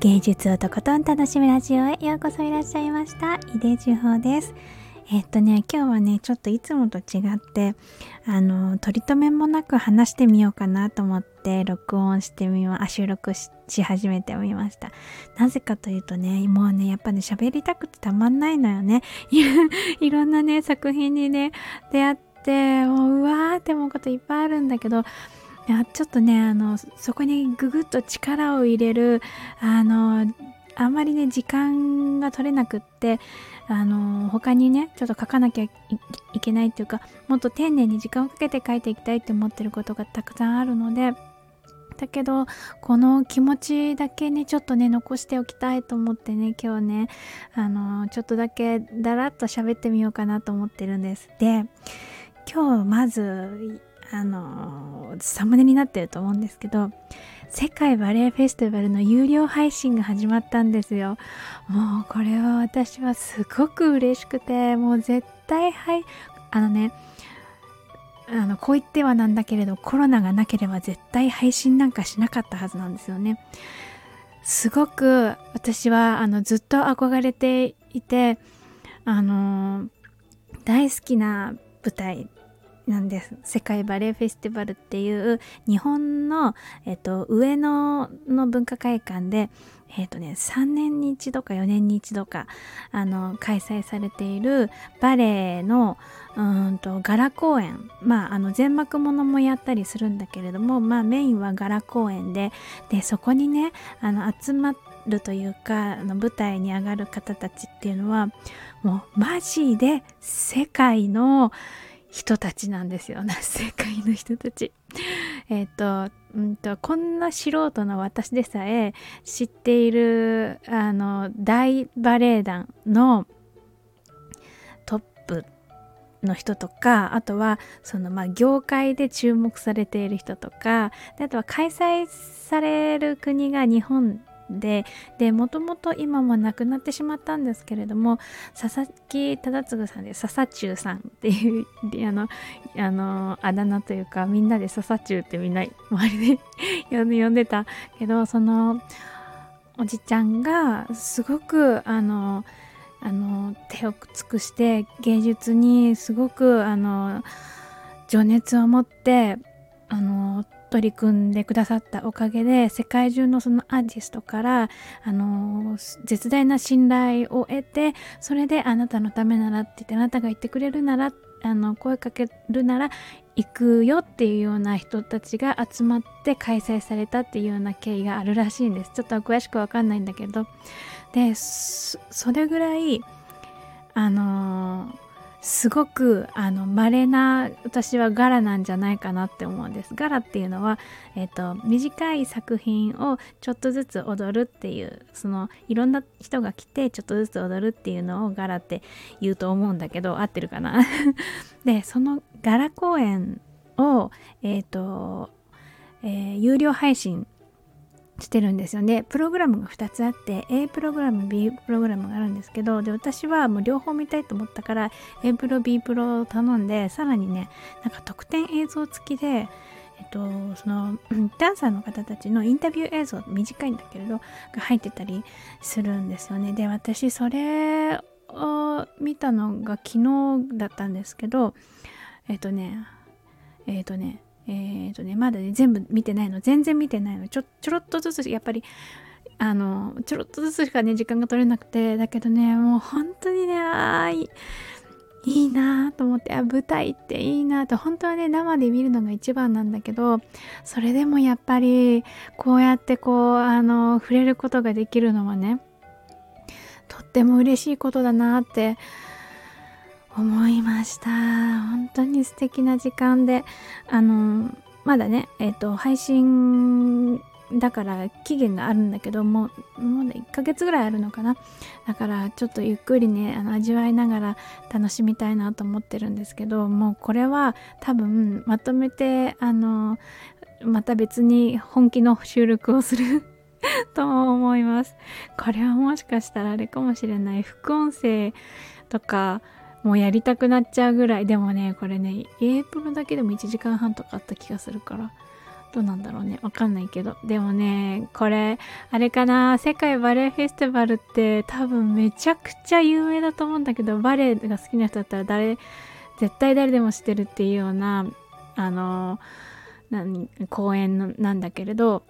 芸術をとことん楽しむラジオへようこそいらっしゃいました。井出千穂です。えっとね今日はねちょっといつもと違ってあの取り留めもなく話してみようかなと思って録音してみま収録し始めてみました。なぜかというとねもうねやっぱね喋りたくてたまんないのよね。い ろんなね作品にね出会ってもううわーって思うこといっぱいあるんだけどいやちょっとねあのそこにぐぐっと力を入れるあのあんまりね時間が取れなくってあの他にねちょっと書かなきゃいけないっていうかもっと丁寧に時間をかけて書いていきたいって思ってることがたくさんあるのでだけどこの気持ちだけねちょっとね残しておきたいと思ってね今日ねあのちょっとだけだらっと喋ってみようかなと思ってるんです。で今日まずあのサムネになってると思うんですけど世界バレエフェスティバルの有料配信が始まったんですよ。もうこれは私はすごく嬉しくてもう絶対はいあのねあのこう言ってはなんだけれどコロナがなければ絶対配信なんかしなかったはずなんですよね。すごく私はあのずっと憧れていてあの大好きな舞台なんです。世界バレエフェスティバルっていう日本の、えっと、上野の文化会館でえっ、とね3年に一度か4年に一度かあの開催されているバレエのうんと柄公演。まああの全幕ものもやったりするんだけれどもまあメインは柄公演ででそこにねあの集まるというかあの舞台に上がる方たちっていうのはもうマジで世界の人たちなんですよね 世界の人たち。えっ、と,、うんとこんな素人の私でさえ知っているあの大バレエ団のトップの人とかあとはそのまあ業界で注目されている人とかであとは開催される国が日本ででもともと今も亡くなってしまったんですけれども佐々木忠次さんで笹中さんっていうあのあのあだ名というかみんなで笹中ってみんな周りで 呼んで呼んでたけどそのおじちゃんがすごくあのあの手を尽くして芸術にすごくあの情熱を持ってあの取り組んでくださったおかげで世界中のそのアーティストからあの絶大な信頼を得てそれであなたのためならって言ってあなたが言ってくれるならあの声かけるなら行くよっていうような人たちが集まって開催されたっていうような経緯があるらしいんです。ちょっと詳しくわかんないんだけど。でそれぐらいあのーすごくあの稀な私は柄なんじゃないかなって思うんです。柄っていうのは、えーと、短い作品をちょっとずつ踊るっていうそのいろんな人が来てちょっとずつ踊るっていうのを柄って言うと思うんだけど合ってるかな？でその柄公演をえっ、ー、と、えー、有料配信してるんですよね。プログラムが2つあって A プログラム B プログラムがあるんですけどで私はもう両方見たいと思ったから A プロ B プロを頼んでさらにねなんか特典映像付きでえっと、その ダンサーの方たちのインタビュー映像短いんだけれどが入ってたりするんですよねで私それを見たのが昨日だったんですけどえっとねえっとねえっ、ー、とねまだね全部見てないの。全然見てないの。ちょちょろっとずつやっぱりあのちょろっとずつしかね時間が取れなくて。だけどねもう本当にねあいいいなと思ってあ舞台っていいなと本当はね生で見るのが一番なんだけどそれでもやっぱりこうやってこうあの触れることができるのはねとっても嬉しいことだなって思いました。本当に素敵な時間で。あのまだねえっ、ー、と配信だから期限があるんだけどもうもうね1ヶ月ぐらいあるのかな。だからちょっとゆっくりねあの味わいながら楽しみたいなと思ってるんですけどもうこれは多分まとめてあのまた別に本気の収録をする と思います。これはもしかしたらあれかもしれない。副音声とかもうやりたくなっちゃうぐらい。でもねこれね A プロだけでも1時間半とかあった気がするから。どうなんだろうね。わかんないけど。でもねこれあれかな。世界バレエフェスティバルって多分めちゃくちゃ有名だと思うんだけどバレエが好きな人だったら誰絶対誰でも知ってるっていうようなあの何公演のなんだけれど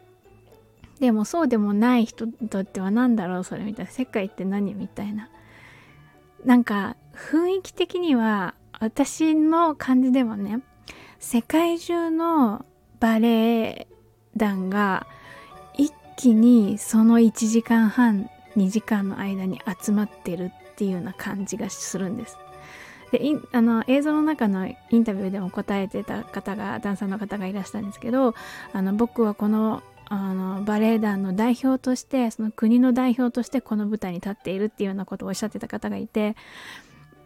でもそうでもない人にとっては何だろうそれみたいな。世界って何みたいな。なんか雰囲気的には私の感じではね世界中のバレエ団が一気にその1時間半2時間の間に集まってるっていうような感じがするんです。であの映像の中のインタビューでも答えてた方がダンサーの方がいらしたんですけどあの僕はこのあのバレエ団の代表としてその国の代表としてこの舞台に立っているっていうようなことをおっしゃってた方がいて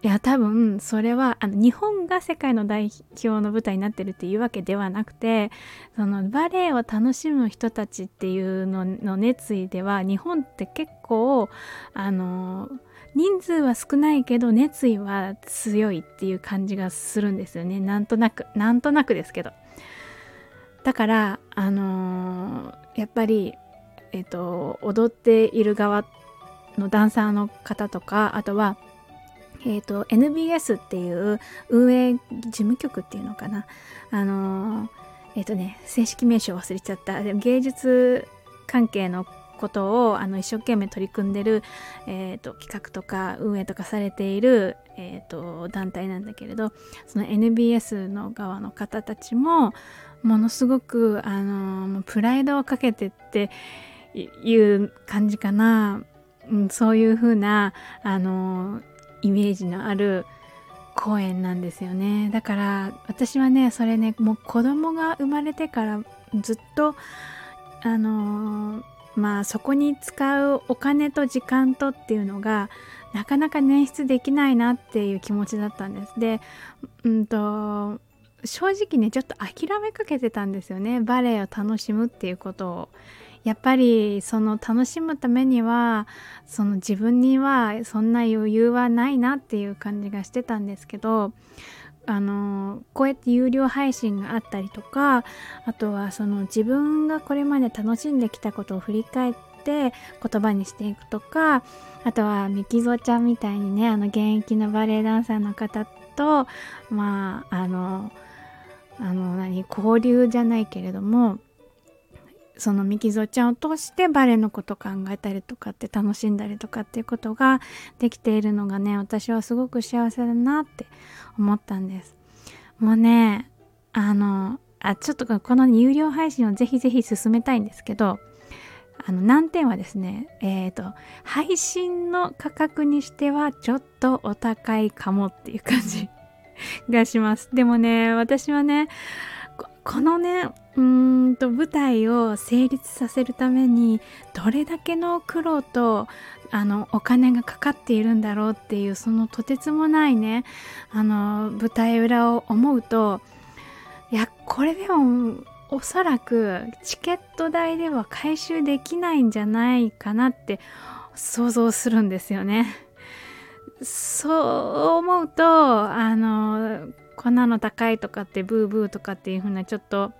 いや多分それはあの日本が世界の代表の舞台になってるっていうわけではなくてそのバレエを楽しむ人たちっていうのの熱意では日本って結構あの人数は少ないけど熱意は強いっていう感じがするんですよね。なんとなくなんとなくですけど。だからあのー、やっぱりえっ、ー、と踊っている側のダンサーの方とかあとはえーと、NBS っていう運営事務局っていうのかな。あのえっ、ー、とね正式名称忘れちゃった。芸術関係のことをあの一生懸命取り組んでる、えーと、企画とか運営とかされている、えーと団体なんだけれどその NBS の側の方たちもものすごく、あのプライドをかけてっていう感じかな、うん、そういうふうな、あのイメージのある公園なんですよね。だから私はねそれねもう子供が生まれてからずっとあのー、まあそこに使うお金と時間とっていうのがなかなか捻出できないなっていう気持ちだったんです。でうんと正直ねちょっと諦めかけてたんですよね。バレエを楽しむっていうことを。やっぱりその楽しむためにはその自分にはそんな余裕はないなっていう感じがしてたんですけどあのこうやって有料配信があったりとかあとはその自分がこれまで楽しんできたことを振り返って言葉にしていくとかあとはミキゾちゃんみたいにねあの現役のバレエダンサーの方とまああのあの何交流じゃないけれどもそのミキゾちゃんを通してバレエのこと考えたりとかって楽しんだりとかっていうことができているのがね私はすごく幸せだなって思ったんです。もうねあのあちょっとこの有料配信をぜひぜひ進めたいんですけどあの難点はですねえっ、ー、と配信の価格にしてはちょっとお高いかもっていう感じがします。でもね私はねこのねうんと舞台を成立させるためにどれだけの苦労とあのお金がかかっているんだろうっていうそのとてつもないねあの舞台裏を思うといやこれでもおそらくチケット代では回収できないんじゃないかなって想像するんですよね。そう思うとあのこんなの高いとかってブーブーとかっていう風なちょっと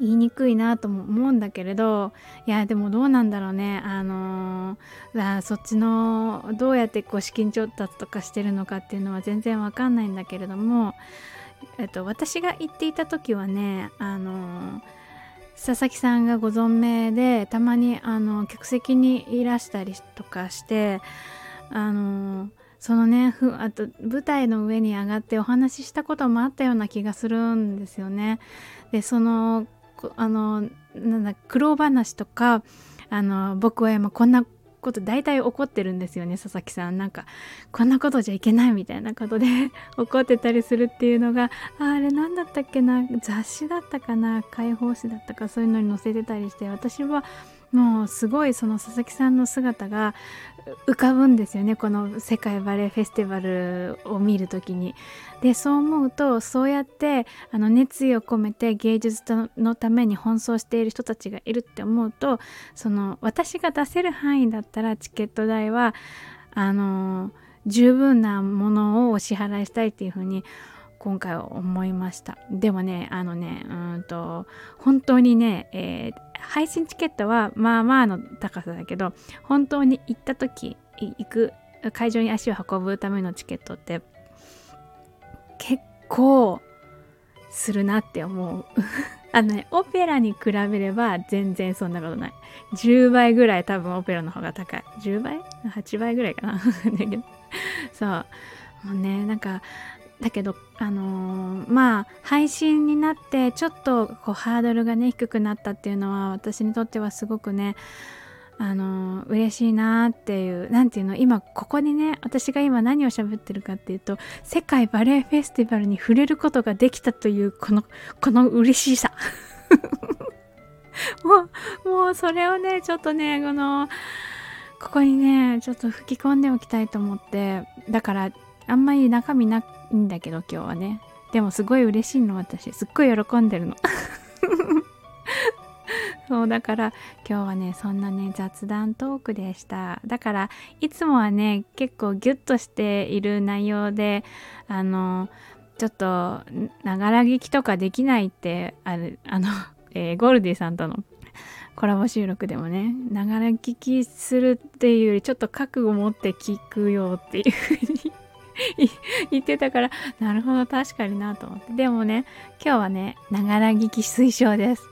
言いにくいなとも思うんだけれどいやでもどうなんだろうね。あのー、そっちのどうやってこう資金調達とかしてるのかっていうのは全然わかんないんだけれども、えっと、私が行っていた時はねあのー、佐々木さんがご存命でたまにあの客席にいらしたりとかしてあのーそのねあと舞台の上に上がってお話ししたこともあったような気がするんですよね。でそのあのなんだ苦労話とかあの僕は今こんなこと大体怒ってるんですよね佐々木さんなんかこんなことじゃいけないみたいなことで 怒ってたりするっていうのがああれ何だったっけな雑誌だったかな解放誌だったかそういうのに載せてたりして私はもうすごいその佐々木さんの姿が浮かぶんですよねこの世界バレエフェスティバルを見る時に。でそう思うとそうやってあの熱意を込めて芸術のために奔走している人たちがいるって思うとその私が出せる範囲だったらチケット代はあの十分なものをお支払いしたいっていうふうに今回は思いましたでもねあのねうんと本当にね、えー、配信チケットはまあまあの高さだけど本当に行った時行く会場に足を運ぶためのチケットって結構するなって思う。あのねオペラに比べれば全然そんなことない。10倍ぐらい多分オペラの方が高い。10倍 ?8 倍ぐらいかな？そう。もうねなんかだけどあのー、まあ配信になってちょっとこうハードルがね低くなったっていうのは私にとってはすごくねあのー、嬉しいなっていう何ていうの今ここにね私が今何を喋ってるかっていうと世界バレエフェスティバルに触れることができたというこのこの嬉しさ。もうもうそれをねちょっとねこのここにねちょっと吹き込んでおきたいと思ってだからあんまり中身なくいいんだけど今日はね。でもすごい嬉しいの私。すっごい喜んでるの。そうだから今日はねそんなね雑談トークでした。だからいつもはね結構ギュッとしている内容であのちょっとながら聞きとかできないってあるあの、えー、ゴールディさんとの コラボ収録でもねながら聞きするっていうよりちょっと覚悟持って聞くよっていうふうに 言ってたからなるほど確かになと思って。でもね今日はねながら聞き推奨です。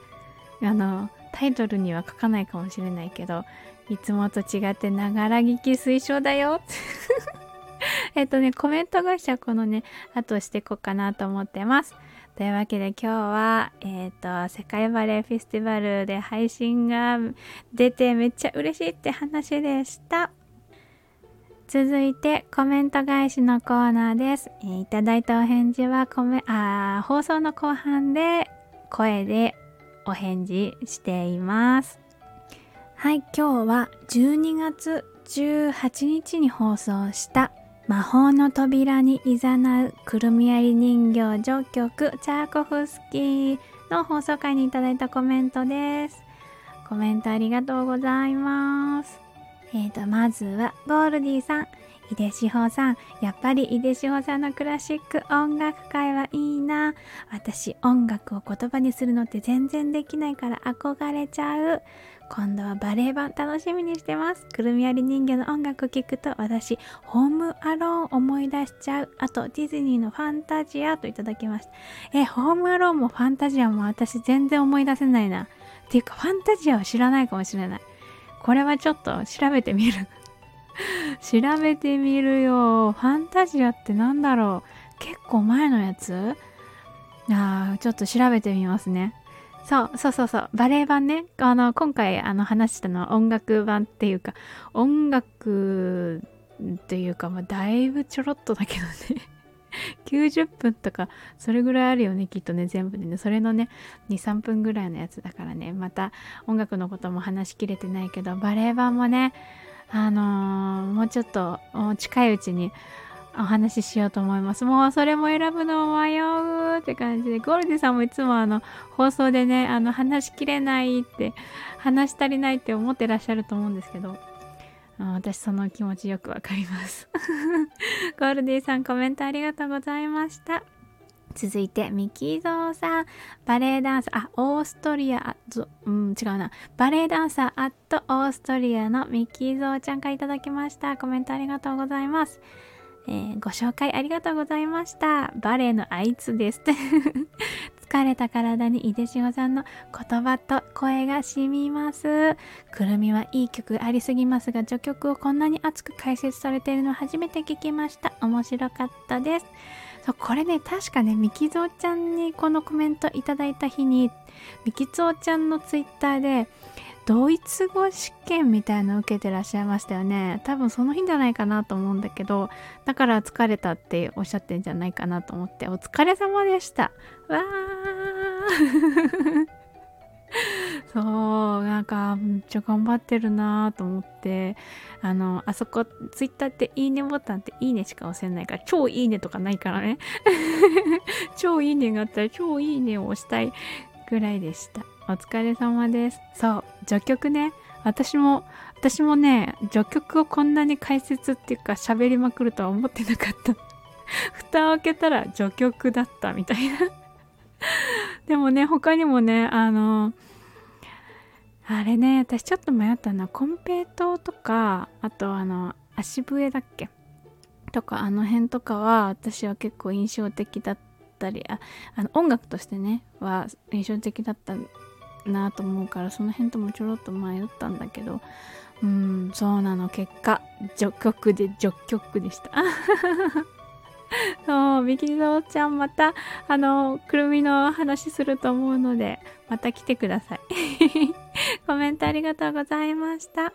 あのタイトルには書かないかもしれないけどいつもと違ってながら聞き推奨だよ。えっとねコメント返しはこのね後していこうかなと思ってます。というわけで今日は、えっ、ー、と、世界バレエフェスティバルで配信が出てめっちゃ嬉しいって話でした。続いてコメント返しのコーナーです。えー、いただいたお返事はコメあ放送の後半で声でお返事しています。はい、今日は12月18日に放送した魔法の扉に誘うくるみ割り人形序曲チャーコフスキーの放送回にいただいたコメントです。コメントありがとうございます。えーと、まずはゴールディさん。井出志保さん。やっぱり井出志保さんのクラシック音楽会はいいな。私音楽を言葉にするのって全然できないから憧れちゃう。今度はバレエ版楽しみにしてます。くるみ割り人形の音楽を聴くと私、ホームアローン思い出しちゃう。あと、ディズニーのファンタジアといただきました。え、ホームアローンもファンタジアも私全然思い出せないな。っていうか、ファンタジアは知らないかもしれない。これはちょっと調べてみる。調べてみるよ。ファンタジアってなんだろう。結構前のやつ？ああ、ちょっと調べてみますね。そうそうそうそうバレエ版ねあの今回あの話したのは音楽版っていうか音楽っていうか、まあ、だいぶちょろっとだけどね 90分とかそれぐらいあるよねきっとね全部でね。それのね23分ぐらいのやつだからね。また音楽のことも話しきれてないけどバレエ版もねあのー、もうちょっと近いうちにお話ししようと思います。もうそれも選ぶの迷うって感じで、ゴールディさんもいつもあの放送でね、あの話しきれないって、話し足りないって思ってらっしゃると思うんですけど、私その気持ちよくわかります。ゴールディさんコメントありがとうございました。続いて、ミキゾウさん、バレエダンサー、あ、オーストリア、うん、違うな。バレエダンサー、アットオーストリアのミキゾウちゃんからいただきました。コメントありがとうございます。えー、ご紹介ありがとうございました。バレエのあいつです。疲れた体に井出志保さんの言葉と声が染みます。くるみはいい曲ありすぎますが、序曲をこんなに熱く解説されているの初めて聞きました。面白かったです。そうこれね、確かね、みきぞうちゃんにこのコメントいただいた日に、みきぞうちゃんのツイッターで、ドイツ語試験みたいの受けてらっしゃいましたよね。多分その日じゃないかなと思うんだけどだから疲れたっておっしゃってんじゃないかなと思ってお疲れ様でした。わー。そうなんかめっちゃ頑張ってるなと思ってあのあそこツイッターっていいねボタンっていいねしか押せないから超いいねとかないからね。超いいねがあったら超いいねを押したいぐらいでした。お疲れ様です。そう、序曲ね。私も、私もね、序曲をこんなに解説っていうか喋りまくるとは思ってなかった。蓋を開けたら序曲だったみたいな でもね他にもねあのあれね私ちょっと迷ったのはコンペイトとかあとあの足笛だっけ？とかあの辺とかは私は結構印象的だったりああの音楽としてねは印象的だったなと思うからその辺ともちょろっと迷ったんだけどうんそうなの結果序曲で序曲でした。そうビキニゾウちゃんまたあのくるみの話すると思うのでまた来てください。コメントありがとうございました。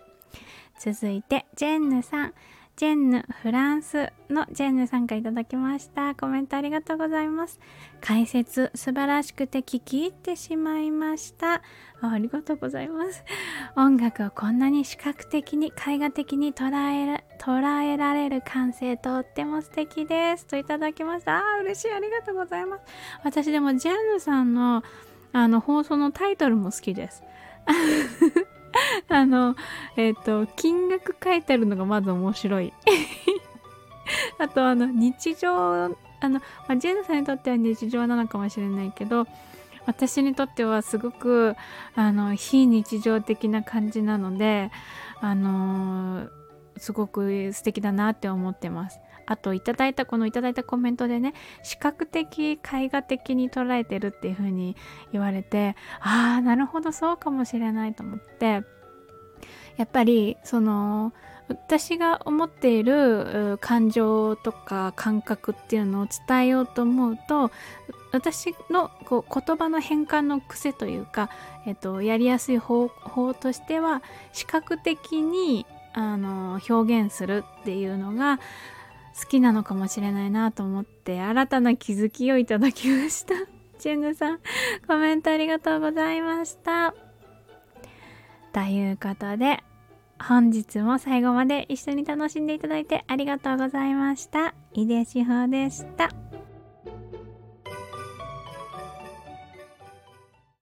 続いてジェンヌさん。ジェンヌフランスのジェンヌさんからいただきました。コメントありがとうございます。解説素晴らしくて聞き入ってしまいました。ありがとうございます。音楽をこんなに視覚的に絵画的に捉え捉えられる感性とっても素敵です。といただきました。あ嬉しい。ありがとうございます。私でもジェンヌさんのあの放送のタイトルも好きです。あの、えっ、ー、と、金額書いてあるのがまず面白い。あと、あの、日常、あの、まあ、ジェンヌさんにとっては日常なのかもしれないけど、私にとってはすごく、あの、非日常的な感じなので、あのー、すごく素敵だなって思ってます。あといただいたこのいただいたコメントでね視覚的絵画的に捉えてるっていう風に言われてああなるほどそうかもしれないと思ってやっぱりその私が思っている感情とか感覚っていうのを伝えようと思うと私のこう言葉の変換の癖というか、えっと、やりやすい方法としては視覚的にあの表現するっていうのが好きなのかもしれないなと思って新たな気づきをいただきました。チェンヌさん、コメントありがとうございました。ということで、本日も最後まで一緒に楽しんでいただいてありがとうございました。井出志保でした。